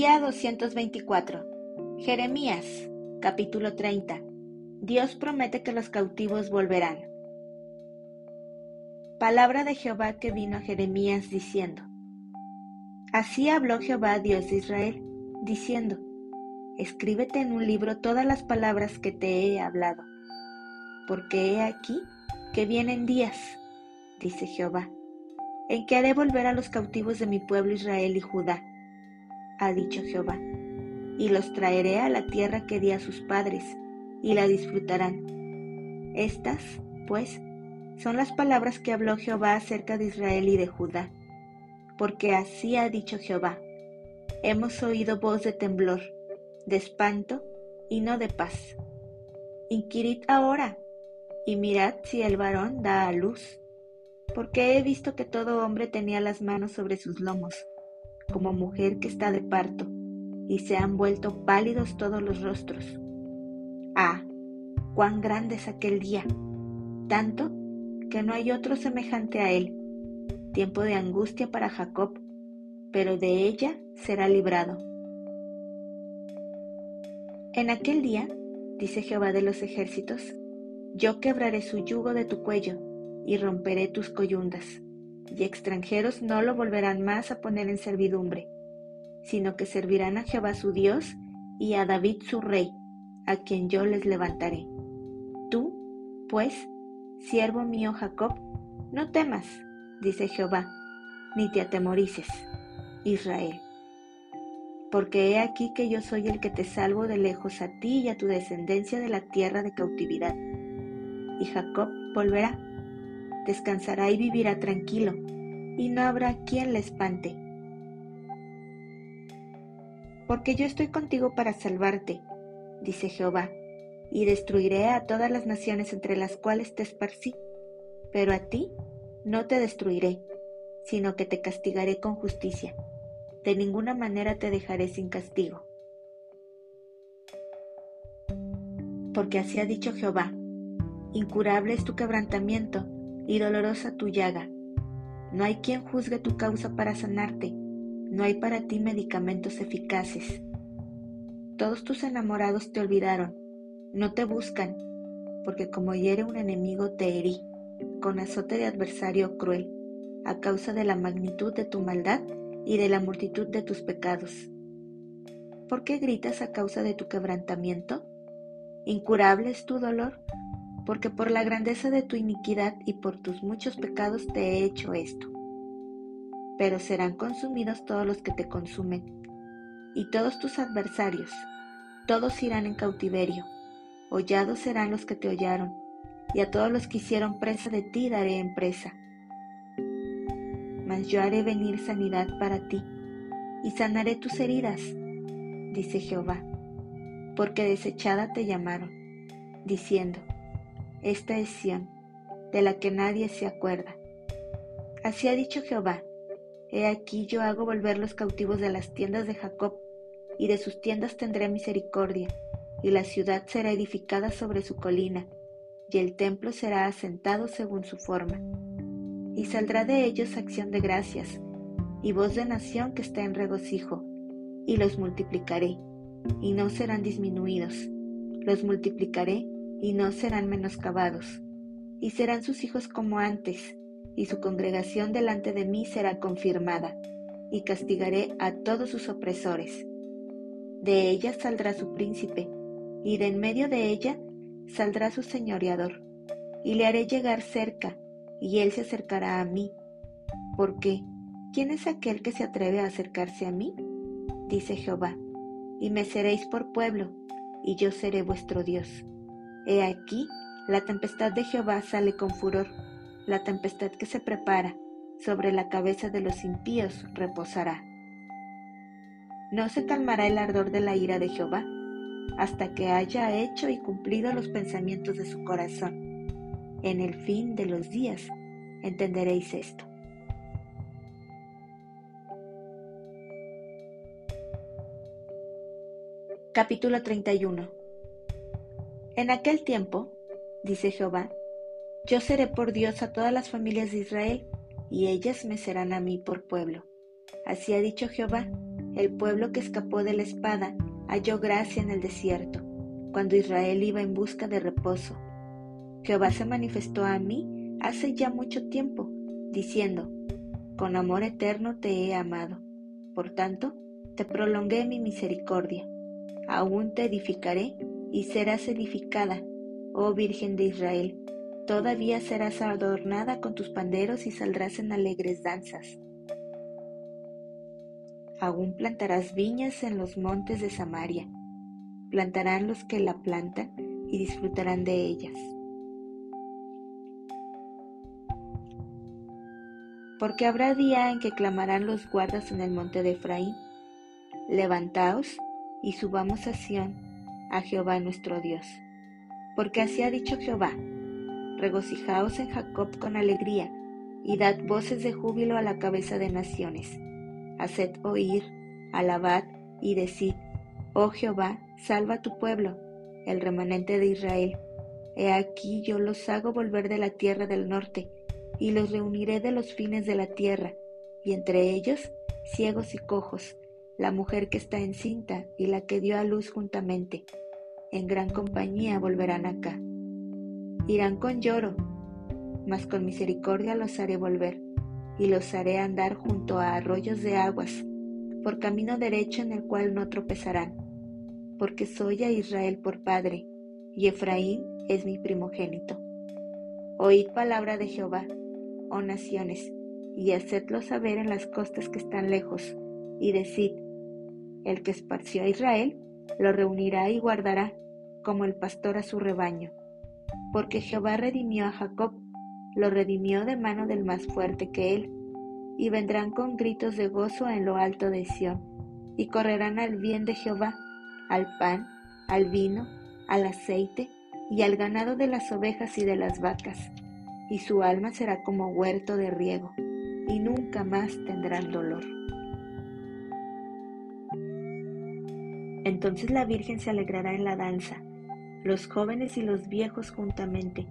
Día 224. Jeremías, capítulo 30. Dios promete que los cautivos volverán. Palabra de Jehová que vino a Jeremías diciendo. Así habló Jehová, Dios de Israel, diciendo, Escríbete en un libro todas las palabras que te he hablado, porque he aquí que vienen días, dice Jehová, en que haré volver a los cautivos de mi pueblo Israel y Judá ha dicho Jehová, y los traeré a la tierra que di a sus padres, y la disfrutarán. Estas, pues, son las palabras que habló Jehová acerca de Israel y de Judá, porque así ha dicho Jehová, hemos oído voz de temblor, de espanto y no de paz. Inquirid ahora y mirad si el varón da a luz, porque he visto que todo hombre tenía las manos sobre sus lomos como mujer que está de parto, y se han vuelto pálidos todos los rostros. Ah, cuán grande es aquel día, tanto que no hay otro semejante a él, tiempo de angustia para Jacob, pero de ella será librado. En aquel día, dice Jehová de los ejércitos, yo quebraré su yugo de tu cuello y romperé tus coyundas y extranjeros no lo volverán más a poner en servidumbre, sino que servirán a Jehová su Dios y a David su rey, a quien yo les levantaré. Tú, pues, siervo mío Jacob, no temas, dice Jehová, ni te atemorices, Israel. Porque he aquí que yo soy el que te salvo de lejos a ti y a tu descendencia de la tierra de cautividad. Y Jacob volverá descansará y vivirá tranquilo, y no habrá quien le espante. Porque yo estoy contigo para salvarte, dice Jehová, y destruiré a todas las naciones entre las cuales te esparcí, pero a ti no te destruiré, sino que te castigaré con justicia. De ninguna manera te dejaré sin castigo. Porque así ha dicho Jehová, incurable es tu quebrantamiento, y dolorosa tu llaga. No hay quien juzgue tu causa para sanarte, no hay para ti medicamentos eficaces. Todos tus enamorados te olvidaron, no te buscan, porque como hiere un enemigo te herí, con azote de adversario cruel, a causa de la magnitud de tu maldad y de la multitud de tus pecados. ¿Por qué gritas a causa de tu quebrantamiento? ¿Incurable es tu dolor? Porque por la grandeza de tu iniquidad y por tus muchos pecados te he hecho esto. Pero serán consumidos todos los que te consumen, y todos tus adversarios, todos irán en cautiverio, hollados serán los que te hollaron, y a todos los que hicieron presa de ti daré en presa. Mas yo haré venir sanidad para ti, y sanaré tus heridas, dice Jehová, porque desechada te llamaron, diciendo, esta es Sión, de la que nadie se acuerda. Así ha dicho Jehová, he aquí yo hago volver los cautivos de las tiendas de Jacob, y de sus tiendas tendré misericordia, y la ciudad será edificada sobre su colina, y el templo será asentado según su forma. Y saldrá de ellos acción de gracias, y voz de nación que está en regocijo, y los multiplicaré, y no serán disminuidos, los multiplicaré y no serán menoscabados, y serán sus hijos como antes, y su congregación delante de mí será confirmada, y castigaré a todos sus opresores. De ella saldrá su príncipe, y de en medio de ella saldrá su señoreador, y le haré llegar cerca, y él se acercará a mí. Porque, ¿quién es aquel que se atreve a acercarse a mí? Dice Jehová, y me seréis por pueblo, y yo seré vuestro Dios. He aquí, la tempestad de Jehová sale con furor, la tempestad que se prepara sobre la cabeza de los impíos reposará. No se calmará el ardor de la ira de Jehová hasta que haya hecho y cumplido los pensamientos de su corazón. En el fin de los días entenderéis esto. Capítulo 31 en aquel tiempo, dice Jehová, yo seré por Dios a todas las familias de Israel, y ellas me serán a mí por pueblo. Así ha dicho Jehová, el pueblo que escapó de la espada halló gracia en el desierto, cuando Israel iba en busca de reposo. Jehová se manifestó a mí hace ya mucho tiempo, diciendo, Con amor eterno te he amado. Por tanto, te prolongué mi misericordia. Aún te edificaré y serás edificada, oh Virgen de Israel. Todavía serás adornada con tus panderos y saldrás en alegres danzas. Aún plantarás viñas en los montes de Samaria. Plantarán los que la plantan y disfrutarán de ellas. Porque habrá día en que clamarán los guardas en el monte de Efraín. Levantaos y subamos a Sión, a Jehová nuestro Dios. Porque así ha dicho Jehová, regocijaos en Jacob con alegría, y dad voces de júbilo a la cabeza de naciones. Haced oír, alabad y decid, oh Jehová, salva tu pueblo, el remanente de Israel. He aquí yo los hago volver de la tierra del norte, y los reuniré de los fines de la tierra, y entre ellos ciegos y cojos, la mujer que está encinta y la que dio a luz juntamente. En gran compañía volverán acá. Irán con lloro, mas con misericordia los haré volver, y los haré andar junto a arroyos de aguas, por camino derecho en el cual no tropezarán, porque soy a Israel por padre, y Efraín es mi primogénito. Oíd palabra de Jehová, oh naciones, y hacedlo saber en las costas que están lejos, y decid, el que esparció a Israel, lo reunirá y guardará, como el pastor a su rebaño porque Jehová redimió a Jacob, lo redimió de mano del más fuerte que él, y vendrán con gritos de gozo en lo alto de Sión, y correrán al bien de Jehová, al pan, al vino, al aceite, y al ganado de las ovejas y de las vacas, y su alma será como huerto de riego, y nunca más tendrán dolor. Entonces la Virgen se alegrará en la danza, los jóvenes y los viejos juntamente,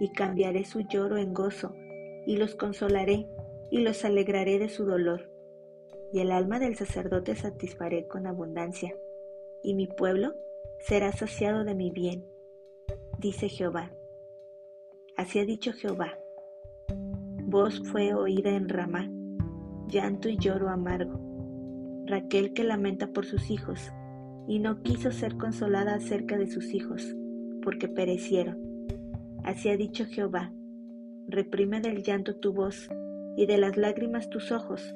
y cambiaré su lloro en gozo, y los consolaré, y los alegraré de su dolor. Y el alma del sacerdote satisfaré con abundancia, y mi pueblo será saciado de mi bien, dice Jehová. Así ha dicho Jehová. Voz fue oída en Ramá, llanto y lloro amargo. Raquel que lamenta por sus hijos, y no quiso ser consolada acerca de sus hijos, porque perecieron. Así ha dicho Jehová, reprime del llanto tu voz y de las lágrimas tus ojos,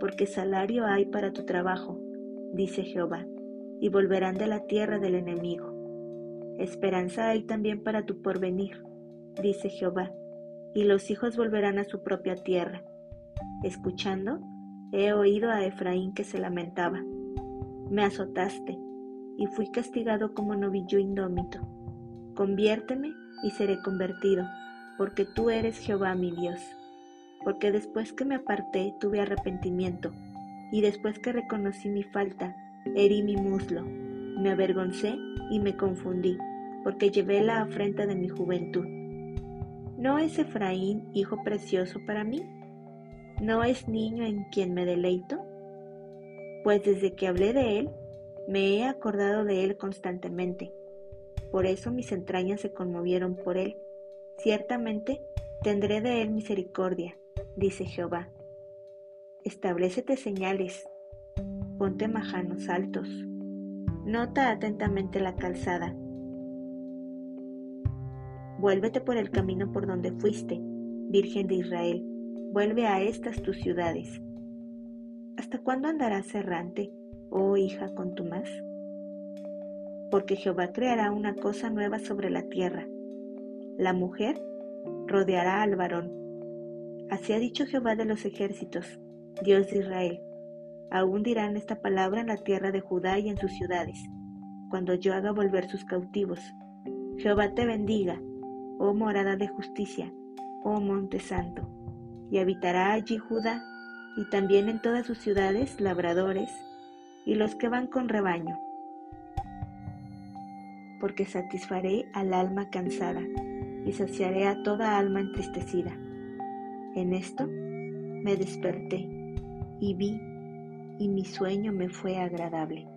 porque salario hay para tu trabajo, dice Jehová, y volverán de la tierra del enemigo. Esperanza hay también para tu porvenir, dice Jehová, y los hijos volverán a su propia tierra. Escuchando, he oído a Efraín que se lamentaba me azotaste, y fui castigado como novillo indómito. Conviérteme y seré convertido, porque tú eres Jehová mi Dios. Porque después que me aparté tuve arrepentimiento, y después que reconocí mi falta, herí mi muslo, me avergoncé y me confundí, porque llevé la afrenta de mi juventud. ¿No es Efraín hijo precioso para mí? ¿No es niño en quien me deleito? pues desde que hablé de él, me he acordado de él constantemente. Por eso mis entrañas se conmovieron por él. Ciertamente tendré de él misericordia, dice Jehová. Establecete señales, ponte majanos altos, nota atentamente la calzada. Vuélvete por el camino por donde fuiste, Virgen de Israel, vuelve a estas tus ciudades. ¿Hasta cuándo andarás errante, oh hija con tu más? Porque Jehová creará una cosa nueva sobre la tierra. La mujer rodeará al varón. Así ha dicho Jehová de los ejércitos, Dios de Israel. Aún dirán esta palabra en la tierra de Judá y en sus ciudades, cuando yo haga volver sus cautivos. Jehová te bendiga, oh morada de justicia, oh monte santo, y habitará allí Judá y también en todas sus ciudades labradores y los que van con rebaño, porque satisfaré al alma cansada y saciaré a toda alma entristecida. En esto me desperté y vi, y mi sueño me fue agradable.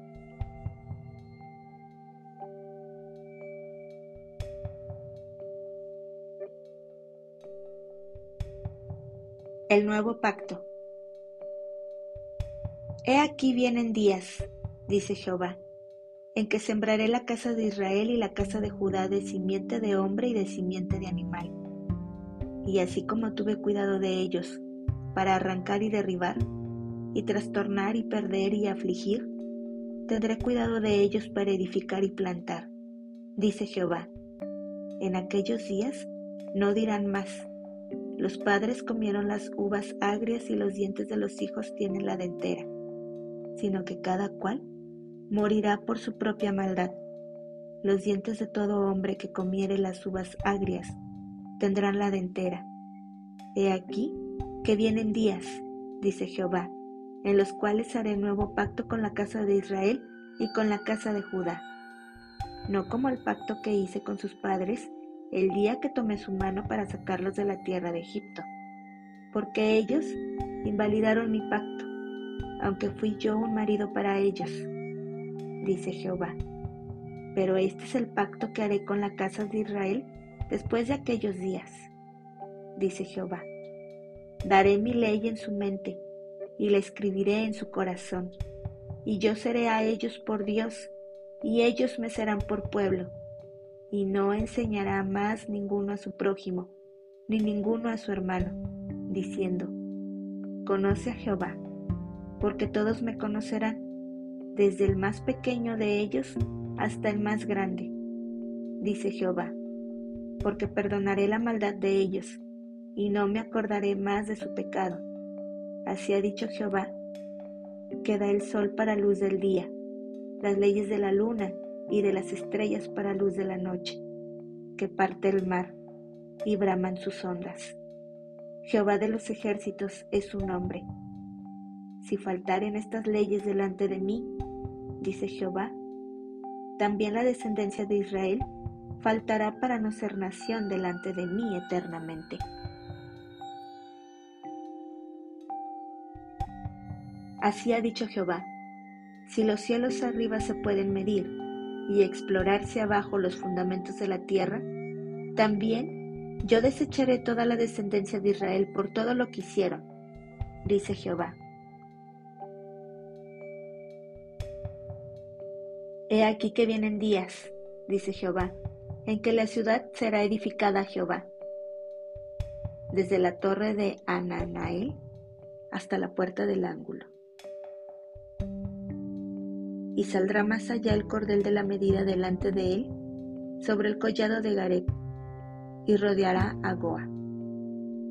El nuevo pacto. He aquí vienen días, dice Jehová, en que sembraré la casa de Israel y la casa de Judá de simiente de hombre y de simiente de animal. Y así como tuve cuidado de ellos, para arrancar y derribar, y trastornar y perder y afligir, tendré cuidado de ellos para edificar y plantar, dice Jehová. En aquellos días no dirán más, los padres comieron las uvas agrias y los dientes de los hijos tienen la dentera, sino que cada cual morirá por su propia maldad. Los dientes de todo hombre que comiere las uvas agrias tendrán la dentera. He aquí que vienen días, dice Jehová, en los cuales haré nuevo pacto con la casa de Israel y con la casa de Judá. No como el pacto que hice con sus padres, el día que tomé su mano para sacarlos de la tierra de Egipto, porque ellos invalidaron mi pacto, aunque fui yo un marido para ellos, dice Jehová. Pero este es el pacto que haré con la casa de Israel después de aquellos días, dice Jehová. Daré mi ley en su mente y la escribiré en su corazón, y yo seré a ellos por Dios, y ellos me serán por pueblo y no enseñará más ninguno a su prójimo, ni ninguno a su hermano, diciendo, Conoce a Jehová, porque todos me conocerán, desde el más pequeño de ellos hasta el más grande, dice Jehová, porque perdonaré la maldad de ellos, y no me acordaré más de su pecado. Así ha dicho Jehová, que da el sol para luz del día, las leyes de la luna y de las estrellas para luz de la noche, que parte el mar y braman sus ondas. Jehová de los ejércitos es su nombre. Si faltaren estas leyes delante de mí, dice Jehová, también la descendencia de Israel faltará para no ser nación delante de mí eternamente. Así ha dicho Jehová, si los cielos arriba se pueden medir, y explorarse abajo los fundamentos de la tierra, también yo desecharé toda la descendencia de Israel por todo lo que hicieron, dice Jehová. He aquí que vienen días, dice Jehová, en que la ciudad será edificada a Jehová, desde la torre de Ananael hasta la puerta del ángulo. Y saldrá más allá el cordel de la medida delante de él, sobre el collado de Gareb, y rodeará a Goa,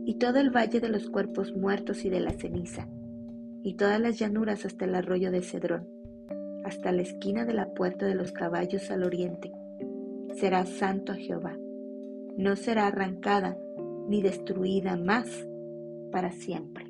y todo el valle de los cuerpos muertos y de la ceniza, y todas las llanuras hasta el arroyo de Cedrón, hasta la esquina de la puerta de los caballos al oriente. Será santo a Jehová, no será arrancada ni destruida más para siempre.